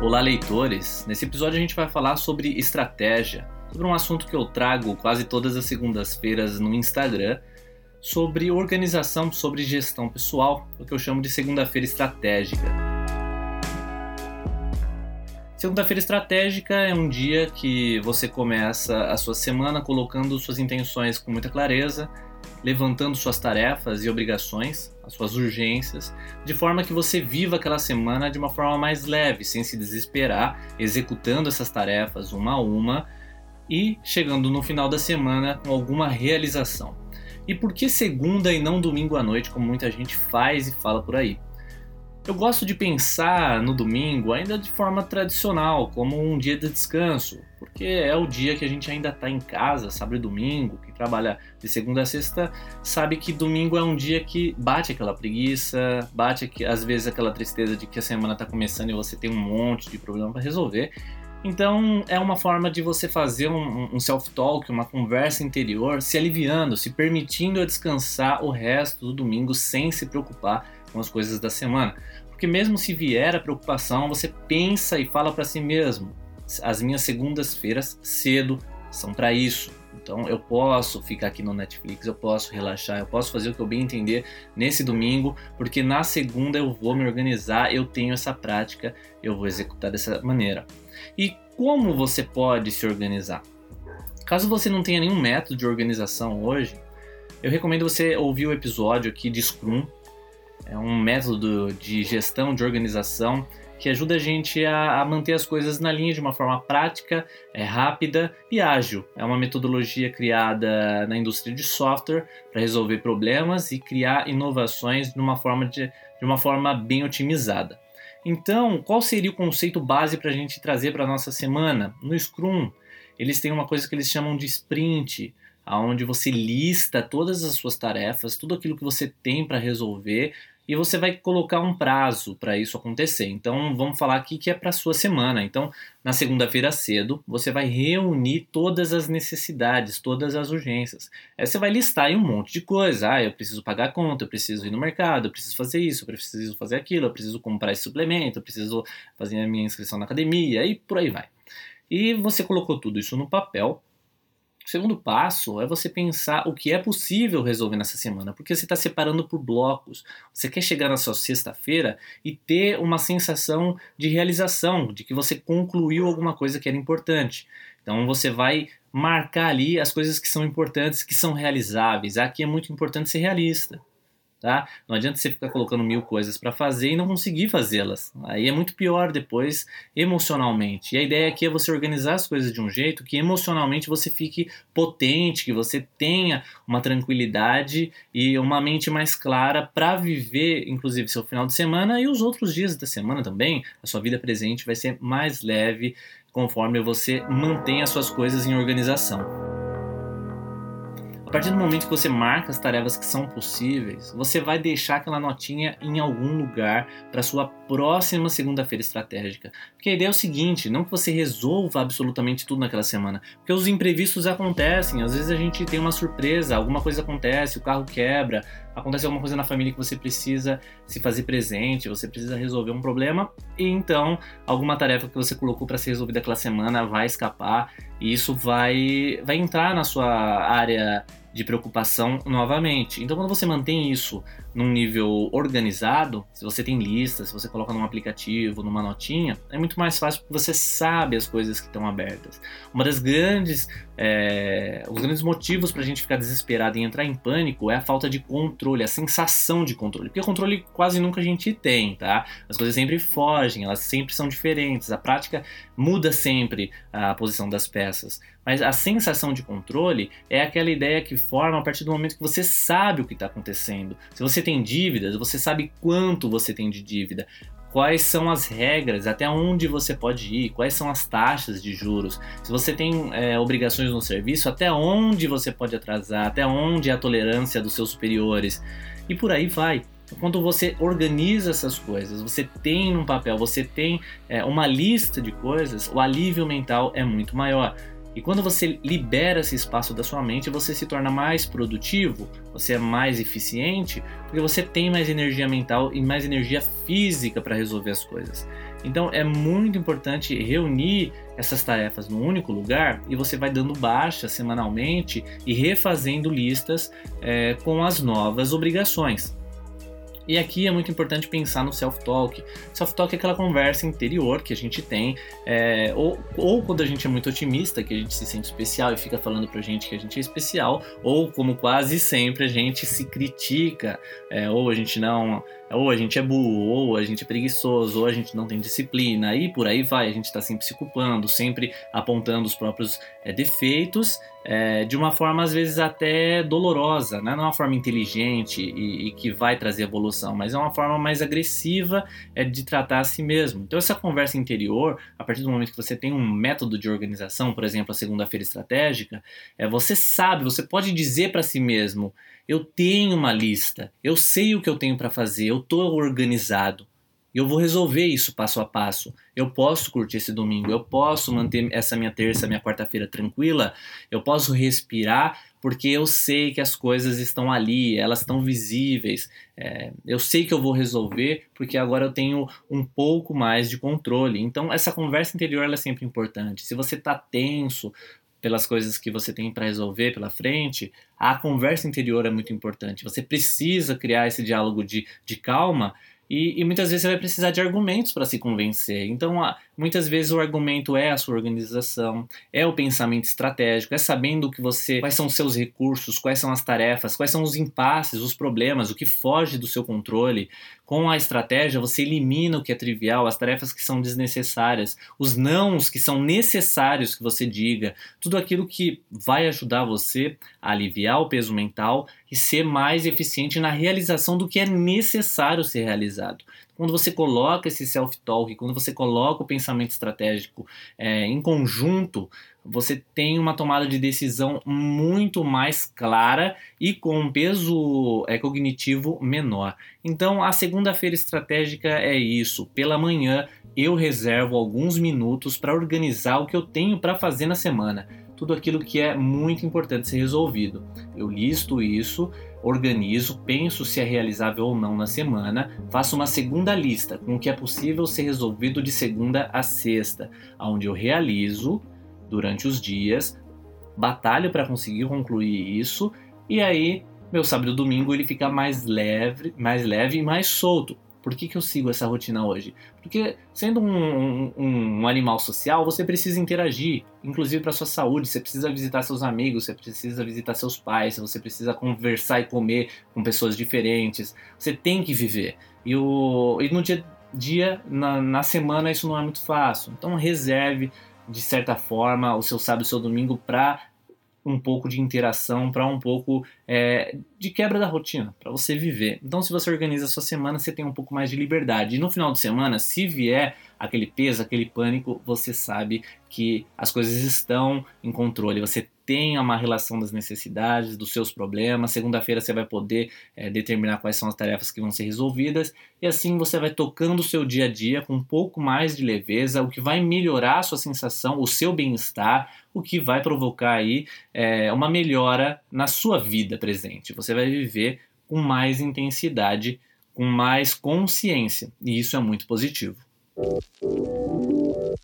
Olá, leitores! Nesse episódio a gente vai falar sobre estratégia, sobre um assunto que eu trago quase todas as segundas-feiras no Instagram, sobre organização, sobre gestão pessoal, o que eu chamo de segunda-feira estratégica. Segunda-feira estratégica é um dia que você começa a sua semana colocando suas intenções com muita clareza, levantando suas tarefas e obrigações, as suas urgências, de forma que você viva aquela semana de uma forma mais leve, sem se desesperar, executando essas tarefas uma a uma e chegando no final da semana com alguma realização. E por que segunda e não domingo à noite, como muita gente faz e fala por aí? Eu gosto de pensar no domingo ainda de forma tradicional, como um dia de descanso, porque é o dia que a gente ainda está em casa, sabe, domingo, que trabalha de segunda a sexta, sabe que domingo é um dia que bate aquela preguiça, bate aqui, às vezes aquela tristeza de que a semana está começando e você tem um monte de problema para resolver. Então é uma forma de você fazer um, um self-talk, uma conversa interior, se aliviando, se permitindo descansar o resto do domingo sem se preocupar com as coisas da semana. Porque mesmo se vier a preocupação, você pensa e fala para si mesmo: as minhas segundas-feiras cedo são para isso. Então eu posso ficar aqui no Netflix, eu posso relaxar, eu posso fazer o que eu bem entender nesse domingo, porque na segunda eu vou me organizar, eu tenho essa prática, eu vou executar dessa maneira. E como você pode se organizar? Caso você não tenha nenhum método de organização hoje, eu recomendo você ouvir o episódio aqui de Scrum, é um método de gestão, de organização que ajuda a gente a, a, manter as coisas na linha de uma forma prática, é rápida e ágil. É uma metodologia criada na indústria de software para resolver problemas e criar inovações de uma forma, de, de uma forma bem otimizada. Então, qual seria o conceito base para a gente trazer para a nossa semana? No Scrum, eles têm uma coisa que eles chamam de sprint, onde você lista todas as suas tarefas, tudo aquilo que você tem para resolver e você vai colocar um prazo para isso acontecer. Então, vamos falar aqui que é para sua semana. Então, na segunda-feira cedo, você vai reunir todas as necessidades, todas as urgências. Aí você vai listar aí um monte de coisa. Ah, eu preciso pagar a conta, eu preciso ir no mercado, eu preciso fazer isso, eu preciso fazer aquilo, eu preciso comprar esse suplemento, eu preciso fazer a minha inscrição na academia e por aí vai. E você colocou tudo isso no papel o segundo passo é você pensar o que é possível resolver nessa semana, porque você está separando por blocos. Você quer chegar na sua sexta-feira e ter uma sensação de realização, de que você concluiu alguma coisa que era importante. Então você vai marcar ali as coisas que são importantes, que são realizáveis. Aqui é muito importante ser realista tá? Não adianta você ficar colocando mil coisas para fazer e não conseguir fazê-las. Aí é muito pior depois emocionalmente. E a ideia aqui é você organizar as coisas de um jeito que emocionalmente você fique potente, que você tenha uma tranquilidade e uma mente mais clara para viver, inclusive, seu final de semana e os outros dias da semana também. A sua vida presente vai ser mais leve conforme você mantém as suas coisas em organização. A partir do momento que você marca as tarefas que são possíveis, você vai deixar aquela notinha em algum lugar para sua próxima segunda-feira estratégica. Porque a ideia é o seguinte, não que você resolva absolutamente tudo naquela semana, porque os imprevistos acontecem, às vezes a gente tem uma surpresa, alguma coisa acontece, o carro quebra, acontece alguma coisa na família que você precisa se fazer presente, você precisa resolver um problema, e então alguma tarefa que você colocou para ser resolvida aquela semana vai escapar, e isso vai vai entrar na sua área de preocupação novamente. Então, quando você mantém isso num nível organizado, se você tem listas, se você coloca num aplicativo, numa notinha, é muito mais fácil porque você sabe as coisas que estão abertas. Uma das grandes, é, os grandes motivos para a gente ficar desesperado e entrar em pânico é a falta de controle, a sensação de controle, porque controle quase nunca a gente tem, tá? As coisas sempre fogem, elas sempre são diferentes, a prática muda sempre a posição das peças. Mas a sensação de controle é aquela ideia que forma a partir do momento que você sabe o que está acontecendo. Se você tem dívidas, você sabe quanto você tem de dívida, quais são as regras, até onde você pode ir, quais são as taxas de juros, se você tem é, obrigações no serviço, até onde você pode atrasar, até onde é a tolerância dos seus superiores e por aí vai. Quando você organiza essas coisas, você tem num papel, você tem é, uma lista de coisas, o alívio mental é muito maior. E quando você libera esse espaço da sua mente, você se torna mais produtivo, você é mais eficiente, porque você tem mais energia mental e mais energia física para resolver as coisas. Então é muito importante reunir essas tarefas num único lugar e você vai dando baixa semanalmente e refazendo listas é, com as novas obrigações. E aqui é muito importante pensar no self-talk. Self-talk é aquela conversa interior que a gente tem, é, ou, ou quando a gente é muito otimista, que a gente se sente especial e fica falando pra gente que a gente é especial, ou como quase sempre a gente se critica, é, ou a gente não ou a gente é burro, ou a gente é preguiçoso, ou a gente não tem disciplina, e por aí vai. A gente está sempre se culpando, sempre apontando os próprios é, defeitos, é, de uma forma às vezes até dolorosa, né? não é uma forma inteligente e, e, que vai trazer evolução, mas é uma forma mais agressiva é, de tratar a si mesmo. Então, essa conversa interior, a partir do momento que você tem um método de organização, por exemplo, a segunda-feira estratégica, é, você sabe, você pode dizer para si mesmo eu tenho uma lista, eu sei o que eu tenho para fazer, eu estou organizado. Eu vou resolver isso passo a passo. Eu posso curtir esse domingo, eu posso manter essa minha terça, minha quarta-feira tranquila, eu posso respirar porque eu sei que as coisas estão ali, elas estão visíveis. É, eu sei que eu vou resolver porque agora eu tenho um pouco mais de controle. Então, essa conversa interior é sempre importante. Se você está tenso, pelas coisas que você tem para resolver pela frente, a conversa interior é muito importante. Você precisa criar esse diálogo de, de calma e, e, muitas vezes você vai precisar de argumentos para se convencer. Então, muitas vezes o argumento é a sua organização, é o pensamento estratégico, é sabendo que você, quais são os seus recursos, quais são as tarefas, quais são os impasses, os problemas, o que foge do seu controle. Com a estratégia, você elimina o que é trivial, as tarefas que são desnecessárias, os nãos que são necessários que você diga, tudo aquilo que vai ajudar você a aliviar o peso mental e ser mais eficiente na realização do que é necessário ser realizado. Quando você coloca esse self-talk, quando você coloca o pensamento estratégico é, em conjunto, você tem uma tomada de decisão muito mais clara e com um peso é, cognitivo menor. Então, a segunda-feira estratégica é isso. Pela manhã, eu reservo alguns minutos para organizar o que eu tenho para fazer na semana tudo aquilo que é muito importante ser resolvido. Eu listo isso, organizo, penso se é realizável ou não na semana, faço uma segunda lista com o que é possível ser resolvido de segunda a sexta, onde eu realizo durante os dias, batalho para conseguir concluir isso e aí meu sábado e domingo ele fica mais leve, mais leve e mais solto. Por que, que eu sigo essa rotina hoje? Porque, sendo um, um, um animal social, você precisa interagir, inclusive para sua saúde. Você precisa visitar seus amigos, você precisa visitar seus pais, você precisa conversar e comer com pessoas diferentes. Você tem que viver. E, o, e no dia, dia na, na semana, isso não é muito fácil. Então, reserve, de certa forma, o seu sábado o seu domingo para um pouco de interação, para um pouco é, de quebra da rotina, para você viver. Então, se você organiza a sua semana, você tem um pouco mais de liberdade. E no final de semana, se vier aquele peso, aquele pânico, você sabe que as coisas estão em controle. Você tem uma relação das necessidades, dos seus problemas. Segunda-feira você vai poder é, determinar quais são as tarefas que vão ser resolvidas e assim você vai tocando o seu dia a dia com um pouco mais de leveza, o que vai melhorar a sua sensação, o seu bem-estar, o que vai provocar aí é, uma melhora na sua vida presente. Você vai viver com mais intensidade, com mais consciência e isso é muito positivo. you